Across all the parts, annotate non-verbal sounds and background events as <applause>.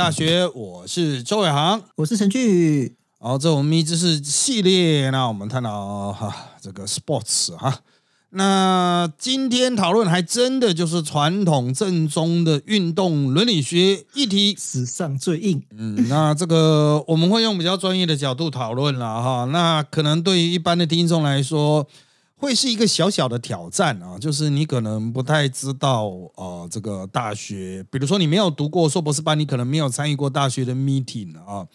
大学，我是周伟航，我是陈俊宇。好，这我们一知识系列，那我们探讨哈这个 sports 哈。那今天讨论还真的就是传统正宗的运动伦理学议题，史上最硬。嗯，那这个我们会用比较专业的角度讨论了哈。那可能对于一般的听众来说，会是一个小小的挑战啊，就是你可能不太知道呃，这个大学，比如说你没有读过硕博士班，你可能没有参与过大学的 meeting 啊。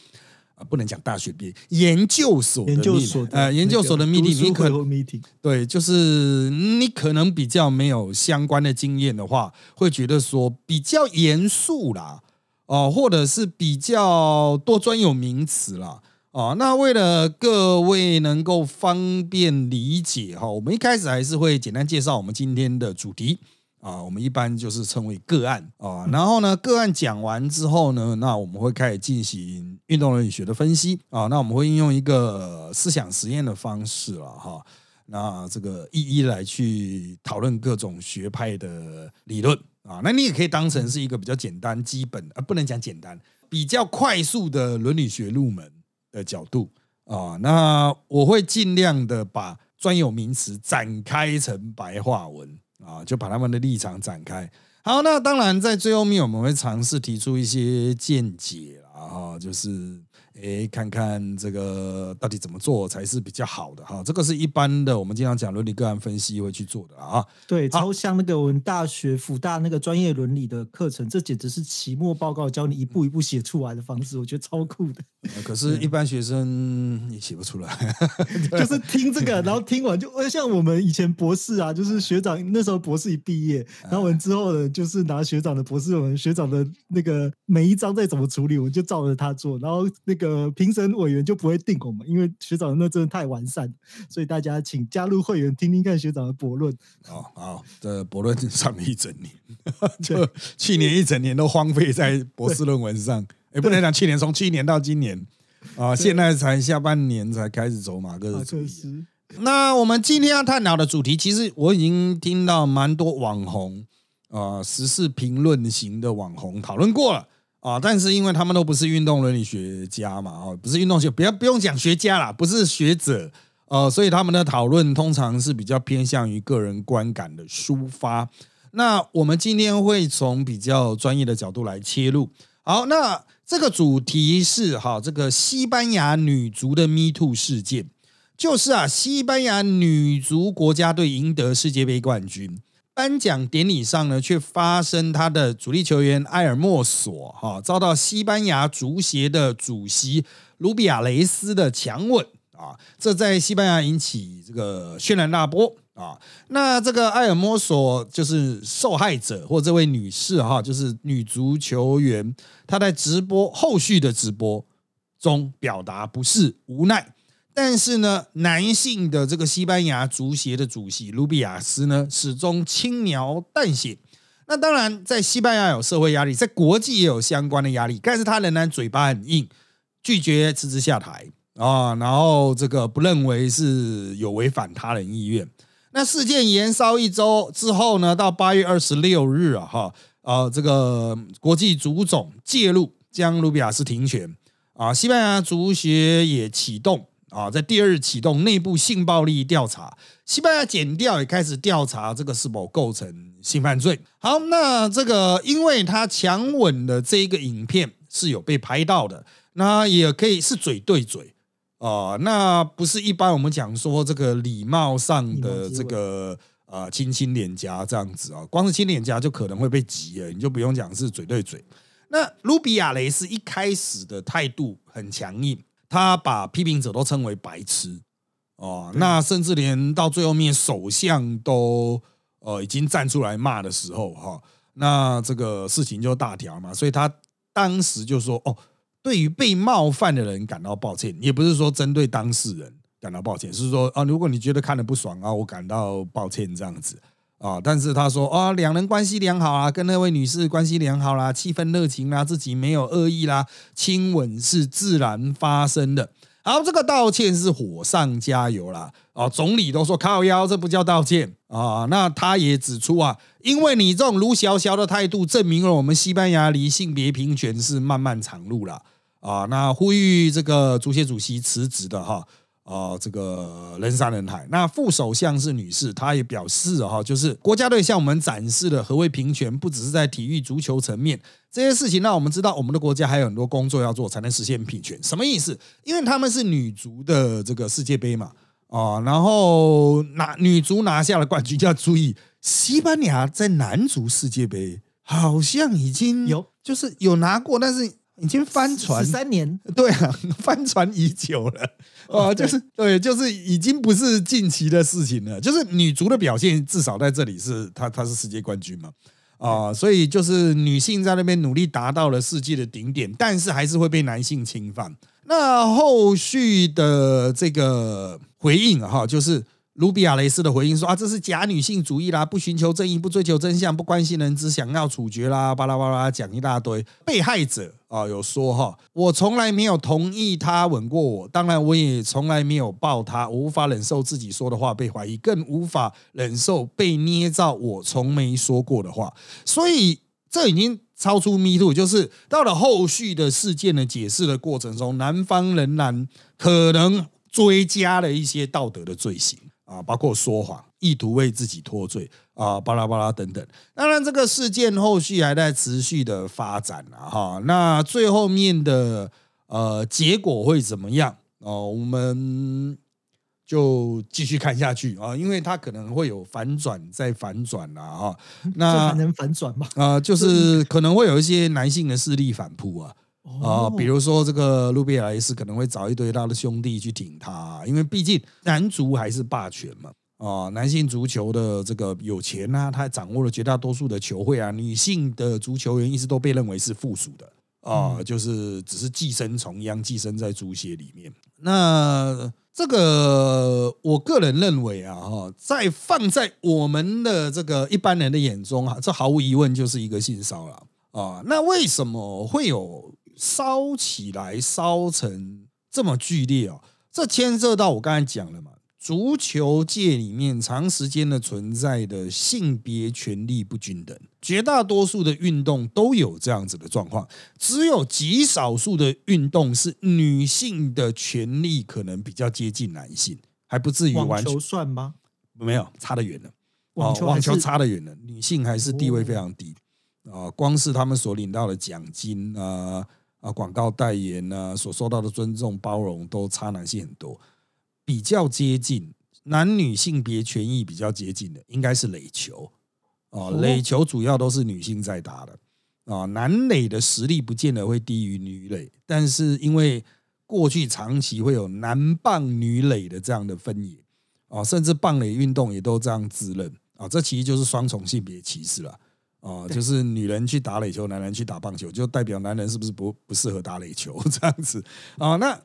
啊，不能讲大学毕业，研究所的研究所呃，研究所的 meeting，你可 meeting 对，就是你可能比较没有相关的经验的话，会觉得说比较严肃啦，哦，或者是比较多专有名词啦，哦，那为了各位能够方便理解哈，我们一开始还是会简单介绍我们今天的主题。啊，我们一般就是称为个案。啊，然后呢，个案讲完之后呢，那我们会开始进行运动伦理学的分析。啊，那我们会应用一个思想实验的方式了哈，那这个一一来去讨论各种学派的理论。啊，那你也可以当成是一个比较简单、基本啊，不能讲简单，比较快速的伦理学入门的角度啊，那我会尽量的把专有名词展开成白话文。啊，就把他们的立场展开。好，那当然在最后面我们会尝试提出一些见解啊，就是。哎，看看这个到底怎么做才是比较好的哈？这个是一般的，我们经常讲伦理个案分析会去做的啊。对，超像那个我们大学辅大那个专业伦理的课程，这简直是期末报告教你一步一步写出来的方式，我觉得超酷的。可是，一般学生也写不出来，<laughs> 就是听这个，然后听完就像我们以前博士啊，就是学长那时候博士一毕业，然后我们之后呢，就是拿学长的博士论文，学长的那个每一章再怎么处理，我们就照着他做，然后那个。呃，评审委员就不会定我们，因为学长那真的太完善，所以大家请加入会员听听看学长的博论。哦，好，这博论上了一整年，<laughs> 就去年一整年都荒废在博士论文上。也，不能讲去年，从去年到今年啊，现在才下半年才开始走马克思。那我们今天要探讨的主题，其实我已经听到蛮多网红啊，时事评论型的网红讨论过了。啊，但是因为他们都不是运动伦理学家嘛，哦，不是运动学，不要不用讲学家啦，不是学者，呃，所以他们的讨论通常是比较偏向于个人观感的抒发。那我们今天会从比较专业的角度来切入。好，那这个主题是哈，这个西班牙女足的 Me Too 事件，就是啊，西班牙女足国家队赢得世界杯冠军。颁奖典礼上呢，却发生他的主力球员埃尔莫索哈遭到西班牙足协的主席卢比亚雷斯的强吻啊，这在西班牙引起这个轩然大波啊。那这个埃尔莫索就是受害者或这位女士哈，就是女足球员，她在直播后续的直播中表达不是无奈。但是呢，男性的这个西班牙足协的主席卢比亚斯呢，始终轻描淡写。那当然，在西班牙有社会压力，在国际也有相关的压力，但是他仍然嘴巴很硬，拒绝辞职下台啊。然后这个不认为是有违反他人意愿。那事件延烧一周之后呢，到八月二十六日啊，哈，呃，这个国际足总介入，将卢比亚斯停权啊。西班牙足协也启动。啊，在第二日启动内部性暴力调查，西班牙检调也开始调查这个是否构成性犯罪。好，那这个因为他强吻的这一个影片是有被拍到的，那也可以是嘴对嘴啊，那不是一般我们讲说这个礼貌上的这个啊亲亲脸颊这样子啊，光是亲脸颊就可能会被挤了，你就不用讲是嘴对嘴。那卢比亚雷斯一开始的态度很强硬。他把批评者都称为白痴哦，那甚至连到最后面首相都呃已经站出来骂的时候哈，那这个事情就大条嘛，所以他当时就说哦，对于被冒犯的人感到抱歉，也不是说针对当事人感到抱歉，是说啊，如果你觉得看的不爽啊，我感到抱歉这样子。啊！但是他说啊，两人关系良好啊，跟那位女士关系良好啦，气氛热情啦，自己没有恶意啦，亲吻是自然发生的。好，这个道歉是火上加油啦。哦，总理都说靠腰，这不叫道歉啊。那他也指出啊，因为你这种卢小小的态度，证明了我们西班牙离性别平权是漫漫长路了啊。那呼吁这个足协主席辞职的哈。啊，这个人山人海。那副首相是女士，她也表示哈，就是国家队向我们展示了何谓平权，不只是在体育足球层面这些事情，让我们知道我们的国家还有很多工作要做，才能实现平权。什么意思？因为他们是女足的这个世界杯嘛，啊，然后拿女足拿下了冠军，就要注意，西班牙在男足世界杯好像已经有，就是有拿过，但是。已经翻船三年，对啊，翻船已久了啊，就是对，就是已经不是近期的事情了。就是女足的表现，至少在这里是她，她是世界冠军嘛啊，所以就是女性在那边努力达到了世界的顶点，但是还是会被男性侵犯。那后续的这个回应哈，就是。卢比亚雷斯的回应说：“啊，这是假女性主义啦，不寻求正义，不追求真相，不关心人，只想要处决啦，巴拉巴拉讲一大堆。被害者啊，有说哈，我从来没有同意他吻过我，当然我也从来没有抱他，我无法忍受自己说的话被怀疑，更无法忍受被捏造我从没说过的话。所以这已经超出 Me Too，就是到了后续的事件的解释的过程中，男方仍然可能追加了一些道德的罪行。”啊，包括说谎、意图为自己脱罪啊，巴拉巴拉等等。当然，这个事件后续还在持续的发展啊，哈。那最后面的呃结果会怎么样？哦，我们就继续看下去啊，因为它可能会有反转再反转啊哈。<laughs> 那能反转吗？啊，就是可能会有一些男性的势力反扑啊。啊，比如说这个路比埃斯可能会找一堆他的兄弟去挺他，因为毕竟男足还是霸权嘛。啊，男性足球的这个有钱啊，他掌握了绝大多数的球会啊。女性的足球员一直都被认为是附属的啊，就是只是寄生虫一样寄生在足协里面。那这个我个人认为啊，哈，在放在我们的这个一般人的眼中啊，这毫无疑问就是一个性骚扰啊。那为什么会有？烧起来，烧成这么剧烈哦，这牵涉到我刚才讲了嘛，足球界里面长时间的存在的性别权利不均等，绝大多数的运动都有这样子的状况，只有极少数的运动是女性的权利可能比较接近男性，还不至于完全算吗？没有，差得远了。网球网球差得远了，女性还是地位非常低啊，光是他们所领到的奖金啊。啊，广告代言呢，所受到的尊重、包容都差男性很多，比较接近男女性别权益比较接近的，应该是垒球。啊，垒球主要都是女性在打的。啊，男垒的实力不见得会低于女垒，但是因为过去长期会有男棒女垒的这样的分野。啊，甚至棒垒运动也都这样自认啊，这其实就是双重性别歧视了。哦，就是女人去打垒球，男人去打棒球，就代表男人是不是不不适合打垒球这样子啊？那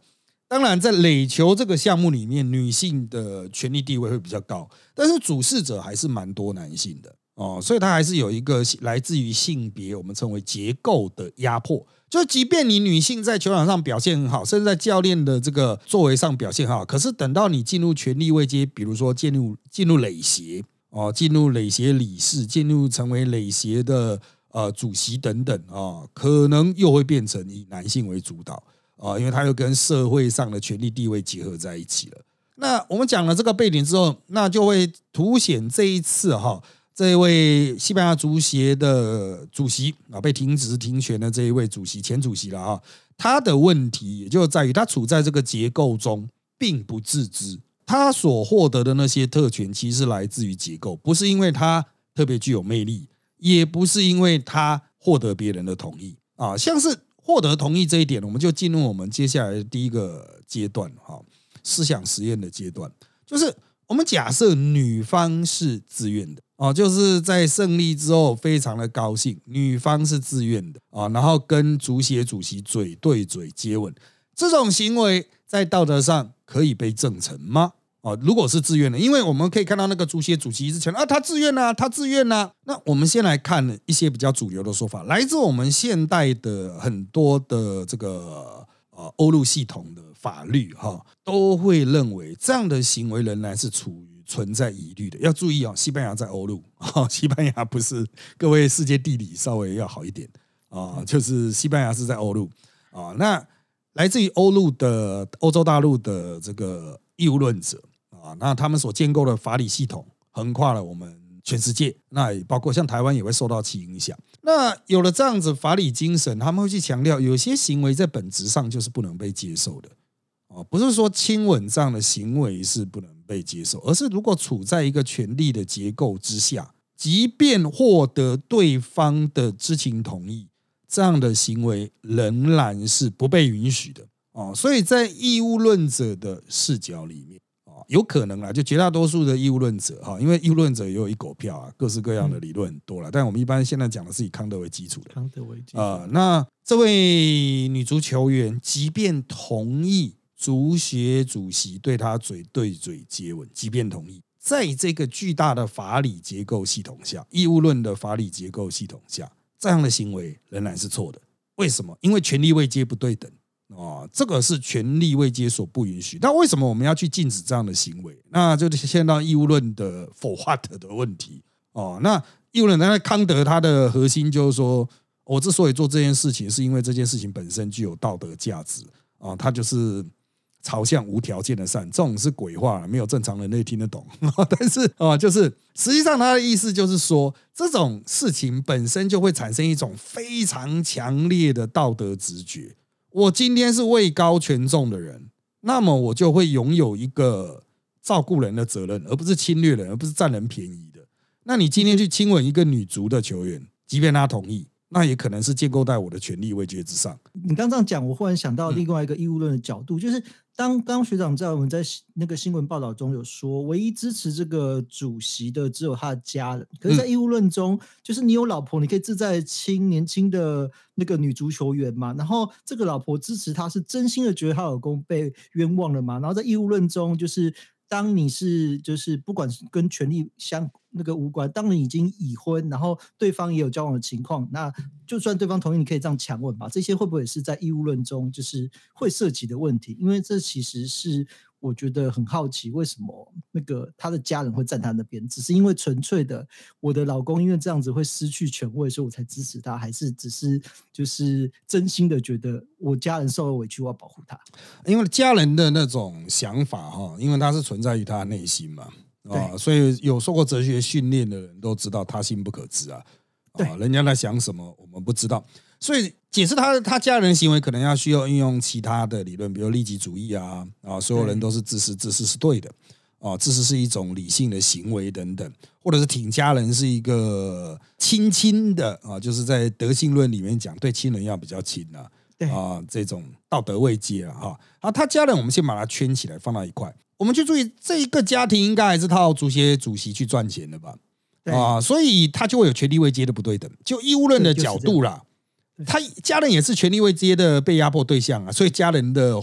当然，在垒球这个项目里面，女性的权力地位会比较高，但是主事者还是蛮多男性的哦，所以它还是有一个来自于性别，我们称为结构的压迫。就即便你女性在球场上表现很好，甚至在教练的这个作为上表现很好，可是等到你进入权力位阶，比如说进入进入垒协。哦，进入垒协理事，进入成为垒协的呃主席等等啊，可能又会变成以男性为主导啊，因为他又跟社会上的权力地位结合在一起了。那我们讲了这个背景之后，那就会凸显这一次哈，这位西班牙足协的主席啊，被停职停权的这一位主席前主席了啊，他的问题也就在于他处在这个结构中并不自知。他所获得的那些特权，其实来自于结构，不是因为他特别具有魅力，也不是因为他获得别人的同意啊。像是获得同意这一点，我们就进入我们接下来的第一个阶段哈，思想实验的阶段，就是我们假设女方是自愿的啊，就是在胜利之后非常的高兴，女方是自愿的啊，然后跟足协主席嘴对嘴接吻，这种行为在道德上可以被证成吗？哦，如果是自愿的，因为我们可以看到那个足协主席一直强调啊，他自愿呐，他自愿呐。那我们先来看一些比较主流的说法，来自我们现代的很多的这个呃欧陆系统的法律哈，都会认为这样的行为仍然是处于存在疑虑的。要注意哦，西班牙在欧陆，哈，西班牙不是各位世界地理稍微要好一点啊，就是西班牙是在欧陆啊。那来自于欧陆的欧洲大陆的这个义务论者那他们所建构的法理系统横跨了我们。全世界，那也包括像台湾也会受到其影响。那有了这样子法理精神，他们会去强调，有些行为在本质上就是不能被接受的。哦，不是说亲吻这样的行为是不能被接受，而是如果处在一个权力的结构之下，即便获得对方的知情同意，这样的行为仍然是不被允许的。哦，所以在义务论者的视角里面。有可能啦，就绝大多数的义务论者哈，因为义务论者也有一狗票啊，各式各样的理论多了。但我们一般现在讲的是以康德为基础的。康德为基啊，那这位女足球员即便同意足协主席对她嘴对嘴接吻，即便同意，在这个巨大的法理结构系统下，义务论的法理结构系统下，这样的行为仍然是错的。为什么？因为权力位阶不对等。哦，这个是权力未接所不允许。那为什么我们要去禁止这样的行为？那就牵到义务论的否化的的问题。哦，那义务论那康德他的核心就是说，我之所以做这件事情，是因为这件事情本身具有道德价值。啊，他就是朝向无条件的善，这种是鬼话，没有正常人类听得懂。但是啊，就是实际上他的意思就是说，这种事情本身就会产生一种非常强烈的道德直觉。我今天是位高权重的人，那么我就会拥有一个照顾人的责任，而不是侵略人，而不是占人便宜的。那你今天去亲吻一个女足的球员，即便她同意。那也可能是建构在我的权力位阶之上。你刚这样讲，我忽然想到另外一个义务论的角度，就是当刚学长在我们在那个新闻报道中有说，唯一支持这个主席的只有他的家人。可是，在义务论中，就是你有老婆，你可以自在亲年轻的那个女足球员嘛？然后这个老婆支持他是真心的觉得她老公被冤枉了嘛？然后在义务论中，就是。当你是就是不管是跟权力相那个无关，当你已经已婚，然后对方也有交往的情况，那就算对方同意，你可以这样强吻吧？这些会不会是在义务论中就是会涉及的问题？因为这其实是。我觉得很好奇，为什么那个他的家人会站他那边？只是因为纯粹的我的老公因为这样子会失去权位，所以我才支持他，还是只是就是真心的觉得我家人受了委屈，我要保护他？因为家人的那种想法哈，因为他是存在于他内心嘛，啊，所以有受过哲学训练的人都知道他心不可知啊，啊，人家在想什么我们不知道。所以解释他他家人行为可能要需要运用其他的理论，比如利己主义啊啊，所有人都是自私，自私是对的啊，自私是一种理性的行为等等，或者是挺家人是一个亲亲的啊，就是在德性论里面讲对亲人要比较亲啊，啊这种道德慰藉啊哈，啊他家人我们先把它圈起来放到一块，我们去注意这一个家庭应该还是靠足协主席去赚钱的吧？啊，所以他就会有权力慰藉的不对等，就义务论的角度啦。他家人也是权力位阶的被压迫对象啊，所以家人的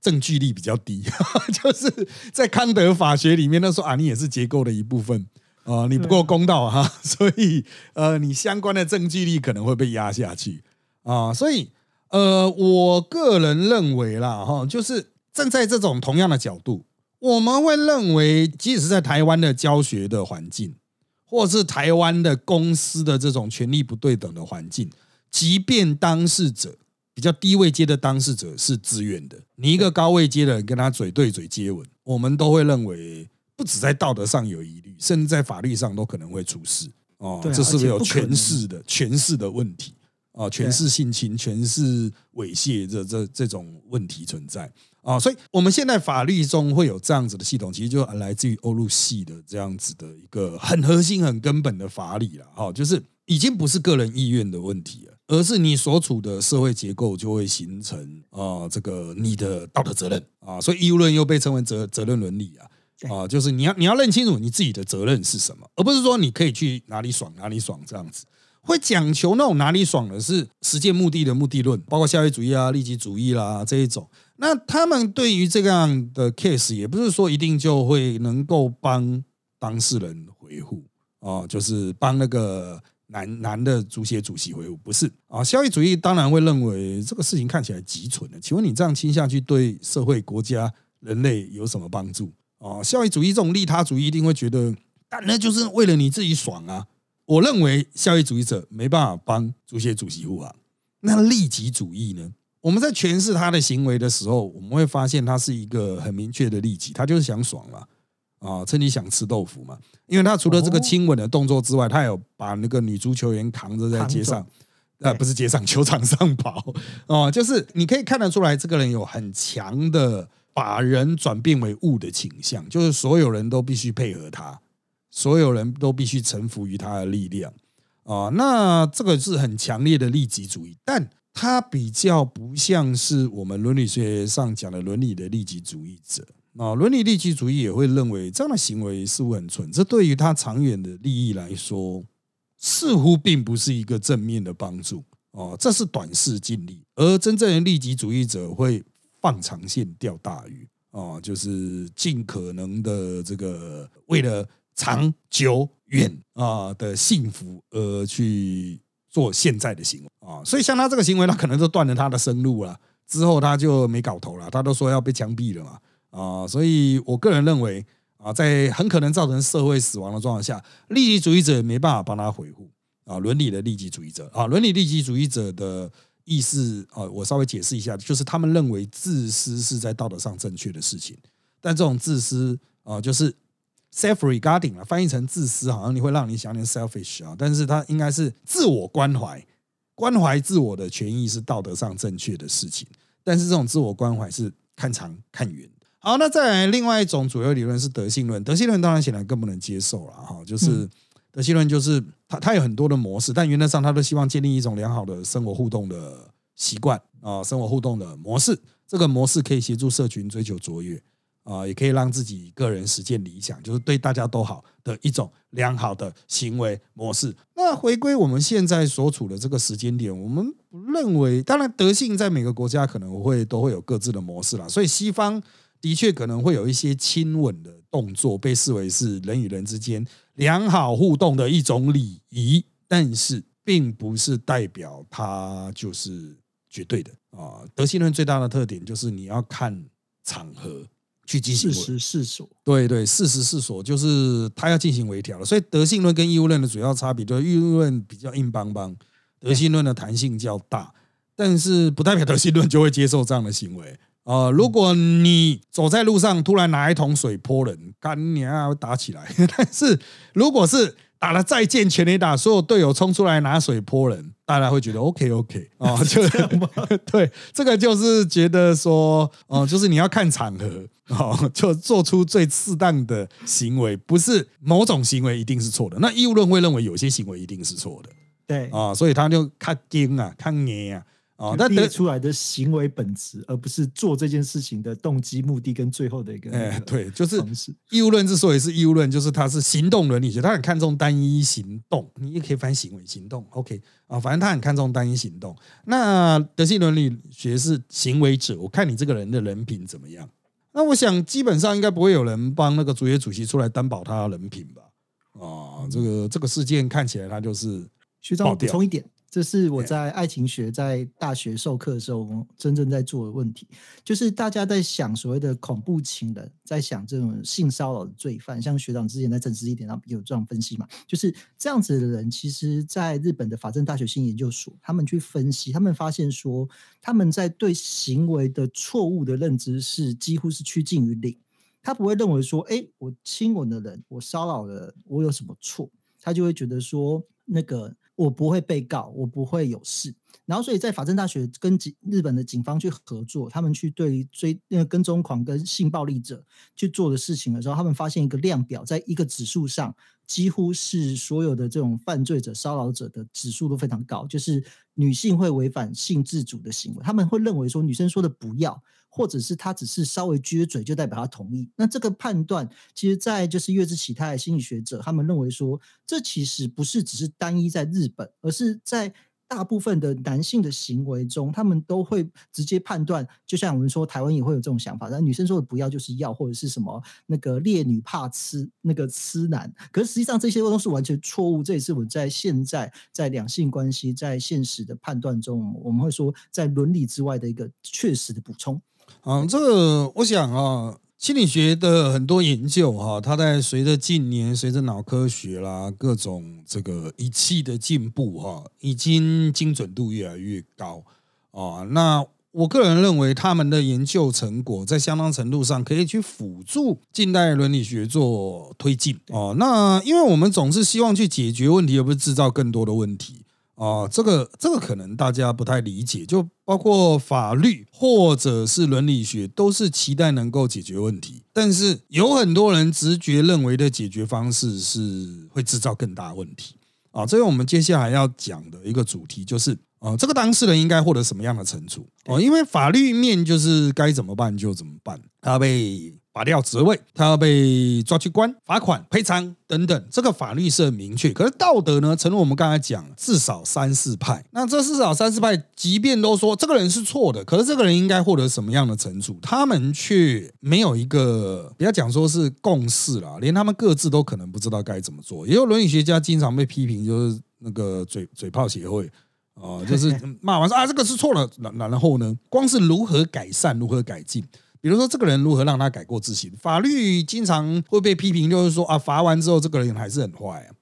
证据力比较低，<laughs> 就是在康德法学里面，他说啊，你也是结构的一部分啊，你不够公道哈，<laughs> 所以呃，你相关的证据力可能会被压下去啊，所以呃，我个人认为啦哈，就是站在这种同样的角度，我们会认为，即使在台湾的教学的环境，或是台湾的公司的这种权力不对等的环境。即便当事者比较低位阶的当事者是自愿的，你一个高位阶的人跟他嘴对嘴接吻，我们都会认为不止在道德上有疑虑，甚至在法律上都可能会出事哦。这是不是有权势的权势的问题啊？权势性侵、权势猥亵这这这种问题存在啊？所以我们现在法律中会有这样子的系统，其实就来自于欧陆系的这样子的一个很核心、很根本的法理了。哈，就是已经不是个人意愿的问题了。而是你所处的社会结构就会形成啊，这个你的道德责任啊，所以义务论又被称为责责任伦理啊啊，就是你要你要认清楚你自己的责任是什么，而不是说你可以去哪里爽哪里爽这样子，会讲求那种哪里爽的是实践目的的目的论，包括效益主义啊、利己主义啦这一种。那他们对于这样的 case，也不是说一定就会能够帮当事人维护啊，就是帮那个。男男的足协主席回复，不是啊。效益主义当然会认为这个事情看起来极蠢的，请问你这样倾下去对社会、国家、人类有什么帮助啊？效益主义这种利他主义一定会觉得，但那就是为了你自己爽啊。我认为效益主义者没办法帮足协主席护航。那利己主义呢？我们在诠释他的行为的时候，我们会发现他是一个很明确的利己，他就是想爽嘛，啊，趁你想吃豆腐嘛。因为他除了这个亲吻的动作之外，他有把那个女足球员扛着在街上，呃，不是街上 <laughs> 球场上跑，哦，就是你可以看得出来，这个人有很强的把人转变为物的倾向，就是所有人都必须配合他，所有人都必须臣服于他的力量。啊，那这个是很强烈的利己主义，但他比较不像是我们伦理学上讲的伦理的利己主义者啊。伦理利己主义也会认为这样的行为似乎很蠢，这对于他长远的利益来说，似乎并不是一个正面的帮助哦。这是短视尽力，而真正的利己主义者会放长线钓大鱼啊，就是尽可能的这个为了长久。远啊的幸福而去做现在的行为啊，所以像他这个行为，他可能就断了他的生路了。之后他就没搞头了，他都说要被枪毙了嘛啊，所以我个人认为啊，在很可能造成社会死亡的状况下，利己主义者没办法帮他回复啊，伦理的利己主义者啊，伦理利己主义者的意思啊，我稍微解释一下，就是他们认为自私是在道德上正确的事情，但这种自私啊，就是。self-regarding 啊，翻译成自私，好像你会让你想念 selfish 啊，但是它应该是自我关怀，关怀自我的权益是道德上正确的事情，但是这种自我关怀是看长看远。好，那再来另外一种主流理论是德性论，德性论当然显然更不能接受了哈，就是德性论就是它它有很多的模式，但原则上它都希望建立一种良好的生活互动的习惯啊，生活互动的模式，这个模式可以协助社群追求卓越。啊，也可以让自己个人实现理想，就是对大家都好的一种良好的行为模式。那回归我们现在所处的这个时间点，我们不认为，当然德性在每个国家可能会都会有各自的模式啦。所以西方的确可能会有一些亲吻的动作，被视为是人与人之间良好互动的一种礼仪，但是并不是代表它就是绝对的啊。德性论最大的特点就是你要看场合。去进行事实是所，对对，事实是所，就是他要进行微调了。所以德性论跟义务论的主要差别，就是义务论比较硬邦邦，德性论的弹性较大。但是不代表德性论就会接受这样的行为啊！如果你走在路上，突然拿一桶水泼人，干你啊，会打起来。<laughs> 但是如果是打了再见全垒打，所有队友冲出来拿水泼人，大家会觉得 OK OK 啊，<laughs> 就？<laughs> 对，这个就是觉得说，哦，就是你要看场合哦，就做出最适当的行为，不是某种行为一定是错的。那义务论会认为有些行为一定是错的，对啊，所以他就看硬啊，看硬啊。哦，那得出来的行为本质，而不是做这件事情的动机、目的跟最后的一个。哎，对，就是义务论之所以是义务论，就是它是行动伦理学，他很看重单一行动，你也可以翻行为行动。OK 啊，反正他很看重单一行动。那德性伦理学是行为者，我看你这个人的人品怎么样。那我想基本上应该不会有人帮那个主席主席出来担保他的人品吧？啊，这个这个事件看起来他就是学长补充一点。这是我在爱情学在大学授课的时候真正在做的问题，就是大家在想所谓的恐怖情人，在想这种性骚扰的罪犯，像学长之前在正式一点上有这样分析嘛？就是这样子的人，其实在日本的法政大学新研究所，他们去分析，他们发现说，他们在对行为的错误的认知是几乎是趋近于零，他不会认为说，哎，我亲吻的人，我骚扰了人，我有什么错？他就会觉得说，那个。我不会被告，我不会有事。然后，所以在法政大学跟警日本的警方去合作，他们去对追那个跟踪狂跟性暴力者去做的事情的时候，他们发现一个量表，在一个指数上，几乎是所有的这种犯罪者、骚扰者的指数都非常高，就是女性会违反性自主的行为，他们会认为说女生说的不要。或者是他只是稍微撅嘴，就代表他同意。那这个判断，其实，在就是月之启泰心理学者，他们认为说，这其实不是只是单一在日本，而是在大部分的男性的行为中，他们都会直接判断，就像我们说台湾也会有这种想法，但女生说的不要就是要，或者是什么那个烈女怕吃那个痴男，可是实际上这些都是完全错误。这也是我在现在在两性关系在现实的判断中，我们会说在伦理之外的一个确实的补充。啊，这个我想啊。心理学的很多研究哈，它在随着近年随着脑科学啦各种这个仪器的进步哈，已经精准度越来越高啊。那我个人认为，他们的研究成果在相当程度上可以去辅助近代伦理学做推进哦。那因为我们总是希望去解决问题，而不是制造更多的问题。啊，这个这个可能大家不太理解，就包括法律或者是伦理学，都是期待能够解决问题，但是有很多人直觉认为的解决方式是会制造更大问题。啊，这个我们接下来要讲的一个主题就是，啊，这个当事人应该获得什么样的惩处？哦，因为法律面就是该怎么办就怎么办，他被。拔掉职位，他要被抓去关、罚款、赔偿等等，这个法律是很明确。可是道德呢？诚如我们刚才讲，至少三四派。那这至少三四派，即便都说这个人是错的，可是这个人应该获得什么样的惩处？他们却没有一个，不要讲说是共识了，连他们各自都可能不知道该怎么做。也有伦理学家经常被批评，就是那个嘴嘴炮协会啊，就是骂完说啊这个是错了，然然后呢，光是如何改善、如何改进。比如说，这个人如何让他改过自新？法律经常会被批评，就是说啊，罚完之后，这个人还是很坏啊。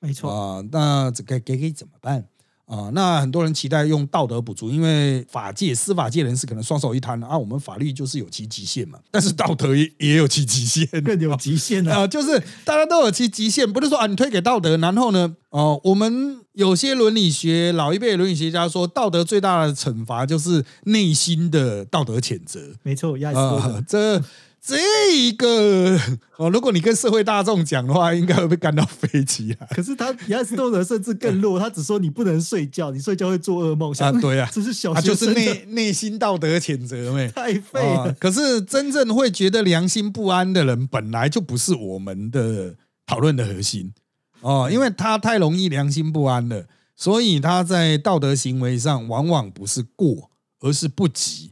没错啊，那这该该该怎么办？啊，那很多人期待用道德补足，因为法界、司法界人士可能双手一摊啊，我们法律就是有其极限嘛，但是道德也也有其极限，更有极限啊，就是大家都有其极限，不是说啊，你推给道德，然后呢，哦，我们有些伦理学老一辈伦理学家说，道德最大的惩罚就是内心的道德谴责，没错，亚里士多德这。这一个 <laughs> 哦，如果你跟社会大众讲的话，应该会被干到飞起来。可是他亚里士多德甚至更弱，他只说你不能睡觉，你睡觉会做噩梦。啊，对啊，这是小，就是内内心道德谴责没？太废了。可是真正会觉得良心不安的人，本来就不是我们的讨论的核心哦，因为他太容易良心不安了，所以他在道德行为上往往不是过，而是不及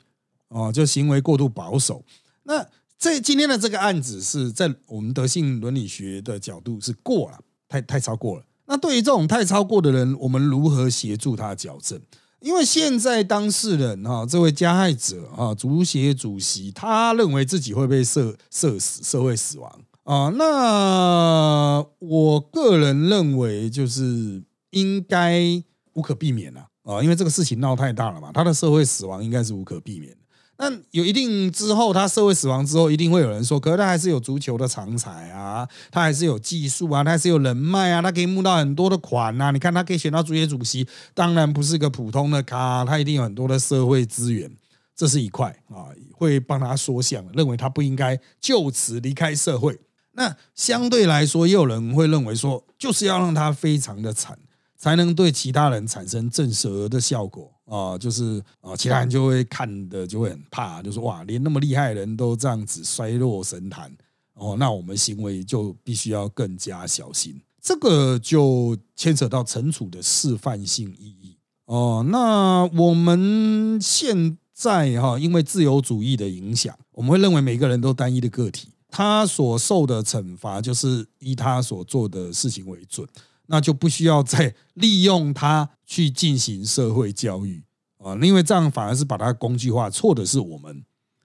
哦，就行为过度保守。那这今天的这个案子是在我们德性伦理学的角度是过了，太太超过了。那对于这种太超过的人，我们如何协助他矫正？因为现在当事人哈，这位加害者啊，足协主席，他认为自己会被射射死，社会死亡啊。那我个人认为，就是应该无可避免了啊，因为这个事情闹太大了嘛，他的社会死亡应该是无可避免。那有一定之后，他社会死亡之后，一定会有人说，可是他还是有足球的长才啊，他还是有技术啊，他还是有人脉啊，他可以募到很多的款啊。你看，他可以选到足协主席，当然不是个普通的咖，他一定有很多的社会资源，这是一块啊，会帮他说相，认为他不应该就此离开社会。那相对来说，也有人会认为说，就是要让他非常的惨。才能对其他人产生震慑的效果啊，就是啊，其他人就会看的就会很怕，就说哇，连那么厉害的人都这样子衰落神坛哦，那我们行为就必须要更加小心。这个就牵扯到惩处的示范性意义哦。那我们现在哈，因为自由主义的影响，我们会认为每个人都单一的个体，他所受的惩罚就是依他所做的事情为准。那就不需要再 <laughs> 利用它去进行社会教育啊，因为这样反而是把它工具化，错的是我们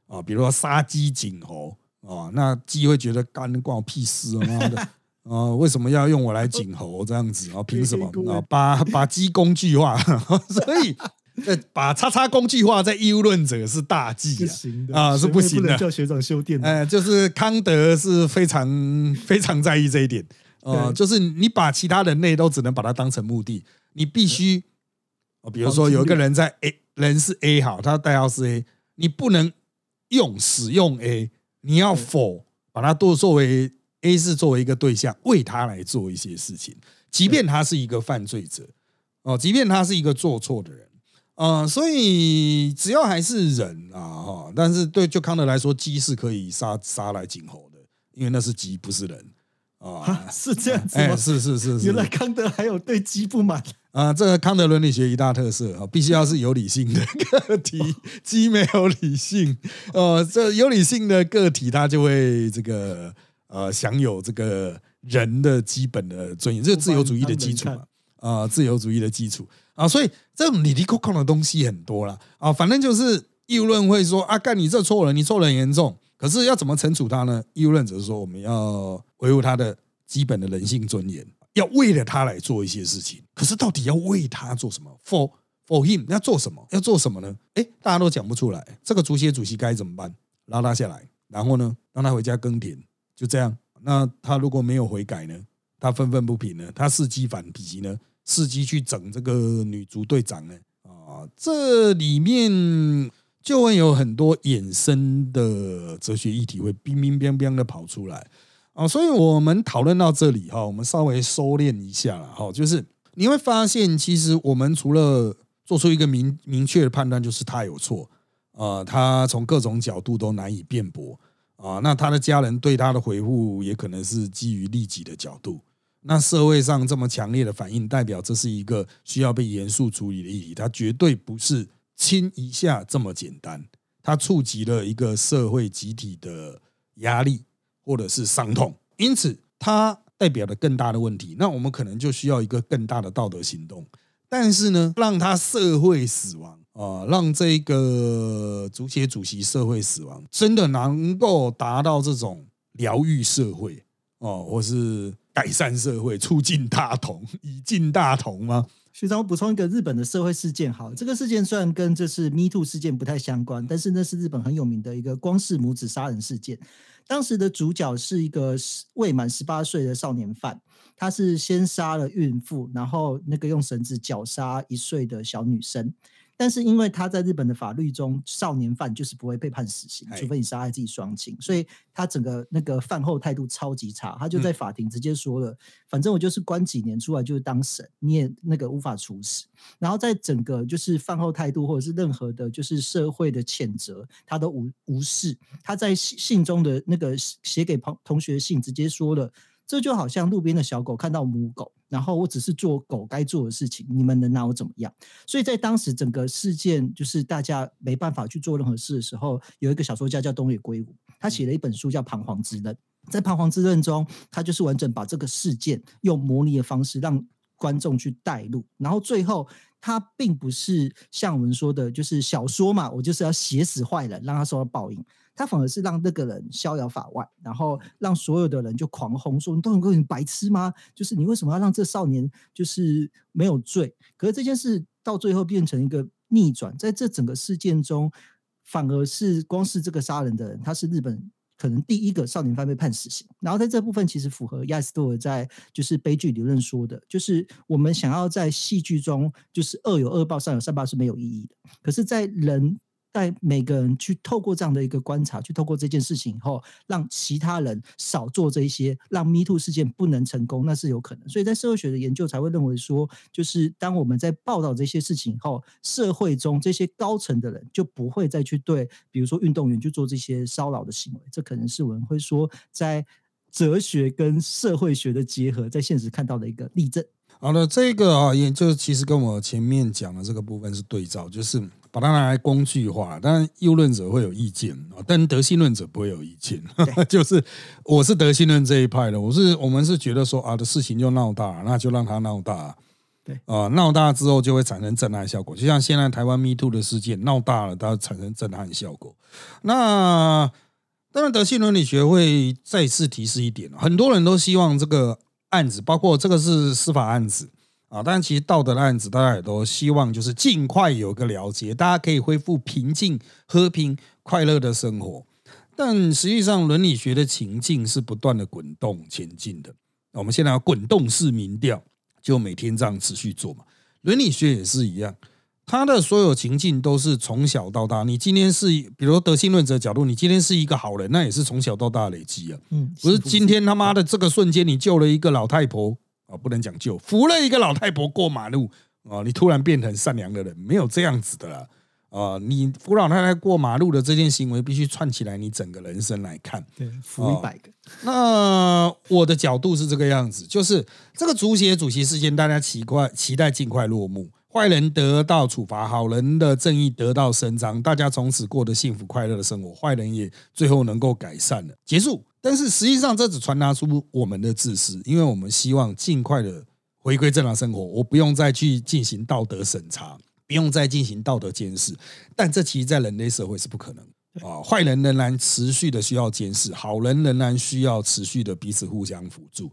啊。比如说杀鸡儆猴啊，那鸡会觉得干关我屁事啊的！啊，为什么要用我来 <laughs> 儆猴这样子啊？凭什么啊？把把鸡工具化，<laughs> 所以呃，把叉叉工具化在义务论者是大忌啊，啊是不行的。叫学长修电哎，就是康德是非常非常在意这一点。呃，就是你把其他人类都只能把它当成目的，你必须，比如说有一个人在 A 人是 A 好，他代号是 A，你不能用使用 A，你要否把它都作为 A 是作为一个对象，为他来做一些事情，即便他是一个犯罪者，哦，即便他是一个做错的人，呃，所以只要还是人啊，哈，但是对就康德来说，鸡是可以杀杀来儆猴的，因为那是鸡，不是人。啊，啊，<laughs> 是这样子哎，吗？是是是是，原来康德还有对鸡不满，啊，这个康德伦理学一大特色啊，必须要是有理性的个体，鸡没有理性，呃，这有理性的个体，它就会这个呃享有这个人的基本的尊严，这是自由主义的基础嘛，啊、自由主义的基础。啊，所以这种里里扣扣的东西很多了啊，反正就是义务论会说啊，干你这错了，你错了很严重，可是要怎么惩处他呢？义务论者说我们要维护他的基本的人性尊严。要为了他来做一些事情，可是到底要为他做什么？For for him 要做什么？要做什么呢？哎，大家都讲不出来。这个足协主席该怎么办？拉他下来，然后呢，让他回家耕田，就这样。那他如果没有悔改呢？他愤愤不平呢？他伺机反击呢？伺机去整这个女足队长呢？啊，这里面就会有很多衍生的哲学议题会冰冰冰冰的跑出来。啊，所以我们讨论到这里哈，我们稍微收敛一下了哈，就是你会发现，其实我们除了做出一个明明确的判断，就是他有错，啊，他从各种角度都难以辩驳啊，那他的家人对他的回复也可能是基于利己的角度，那社会上这么强烈的反应，代表这是一个需要被严肃处理的议题，它绝对不是亲一下这么简单，它触及了一个社会集体的压力。或者是伤痛，因此它代表了更大的问题。那我们可能就需要一个更大的道德行动。但是呢，让他社会死亡啊，让这个足协主席社会死亡，真的能够达到这种疗愈社会哦，或是改善社会、促进大同、以进大同吗？学长，我补充一个日本的社会事件。好，这个事件虽然跟这次 Me Too 事件不太相关，但是那是日本很有名的一个光氏母子杀人事件。当时的主角是一个未满十八岁的少年犯，他是先杀了孕妇，然后那个用绳子绞杀一岁的小女生。但是因为他在日本的法律中，少年犯就是不会被判死刑，除非你杀害自己双亲，所以他整个那个饭后态度超级差，他就在法庭直接说了，反正我就是关几年出来就是当神，你也那个无法处死。然后在整个就是饭后态度或者是任何的，就是社会的谴责，他都无无视。他在信中的那个写给朋同学信，直接说了。这就好像路边的小狗看到母狗，然后我只是做狗该做的事情，你们能拿我怎么样？所以在当时整个事件就是大家没办法去做任何事的时候，有一个小说家叫东野圭吾，他写了一本书叫《彷徨之刃》。在《彷徨之刃》中，他就是完整把这个事件用模拟的方式让观众去带入，然后最后他并不是像我们说的，就是小说嘛，我就是要写死坏人，让他受到报应。他反而是让那个人逍遥法外，然后让所有的人就狂轰说：“你都能够你白痴吗？就是你为什么要让这少年就是没有罪？”可是这件事到最后变成一个逆转，在这整个事件中，反而是光是这个杀人的人，他是日本可能第一个少年犯被判死刑。然后在这部分其实符合亚斯多尔在就是悲剧理论说的，就是我们想要在戏剧中就是恶有恶报，善有善报是没有意义的。可是，在人。在每个人去透过这样的一个观察，去透过这件事情以后，让其他人少做这一些，让 Me Too 事件不能成功，那是有可能。所以在社会学的研究才会认为说，就是当我们在报道这些事情以后，社会中这些高层的人就不会再去对，比如说运动员去做这些骚扰的行为。这可能是我们会说，在哲学跟社会学的结合，在现实看到的一个例证。好了，这个啊，也就其实跟我前面讲的这个部分是对照，就是把它拿来工具化。当然，右论者会有意见啊，但德性论者不会有意见。<laughs> 就是我是德性论这一派的，我是我们是觉得说啊，的事情就闹大，那就让它闹大。对啊，闹大之后就会产生震撼效果，就像现在台湾 Me Too 的事件闹大了，它产生震撼效果。那当然，德性伦理学会再次提示一点，很多人都希望这个。案子包括这个是司法案子啊，但其实道德的案子，大家也都希望就是尽快有个了结，大家可以恢复平静、和平、快乐的生活。但实际上，伦理学的情境是不断的滚动前进的。我们现在要滚动式民调，就每天这样持续做嘛。伦理学也是一样。它的所有情境都是从小到大。你今天是，比如德性论者角度，你今天是一个好人，那也是从小到大累积啊。嗯，不是今天他妈的这个瞬间，你救了一个老太婆啊，不能讲救，扶了一个老太婆过马路啊，你突然变成善良的人，没有这样子的啦。啊，你扶老太太过马路的这件行为，必须串起来你整个人生来看。对，扶一百个。那我的角度是这个样子，就是这个足协主席事件，大家期快期待尽快落幕，坏人得到处罚，好人的正义得到伸张，大家从此过得幸福快乐的生活，坏人也最后能够改善了，结束。但是实际上，这只传达出我们的自私，因为我们希望尽快的回归正常生活，我不用再去进行道德审查。不用再进行道德监视，但这其实，在人类社会是不可能啊！坏人仍然持续的需要监视，好人仍然需要持续的彼此互相辅助，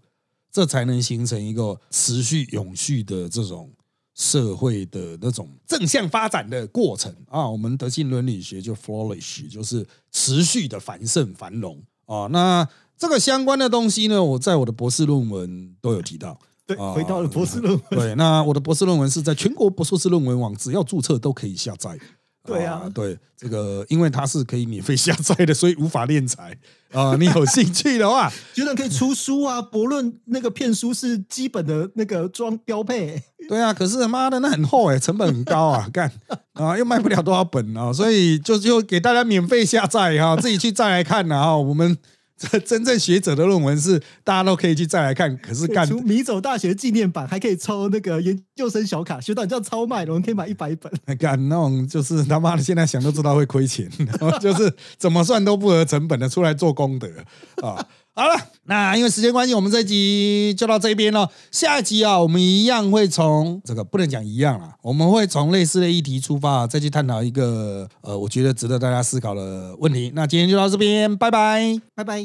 这才能形成一个持续永续的这种社会的那种正向发展的过程啊！我们德性伦理学就 flourish，就是持续的繁盛繁荣啊！那这个相关的东西呢，我在我的博士论文都有提到。对，回到了博士论文。对，那我的博士论文是在全国博士论文网，只要注册都可以下载。对啊，对，这个因为它是可以免费下载的，所以无法敛财啊。你有兴趣的话，觉得可以出书啊。博论那个片书是基本的那个装标配。对啊，可是他妈的那很厚哎，成本很高啊，干啊又卖不了多少本啊，所以就就给大家免费下载哈，自己去再来看啊。我们。这真正学者的论文是大家都可以去再来看，可是干米走大学纪念版还可以抽那个研究生小卡，学长叫超卖，我们可以买一百本。<laughs> 干那种就是他妈的，现在想都知道会亏钱，<laughs> 就是怎么算都不合成本的，出来做功德啊。好了，那因为时间关系，我们这集就到这边了。下一集啊，我们一样会从这个不能讲一样了，我们会从类似的议题出发，再去探讨一个呃，我觉得值得大家思考的问题。那今天就到这边，拜拜，拜拜。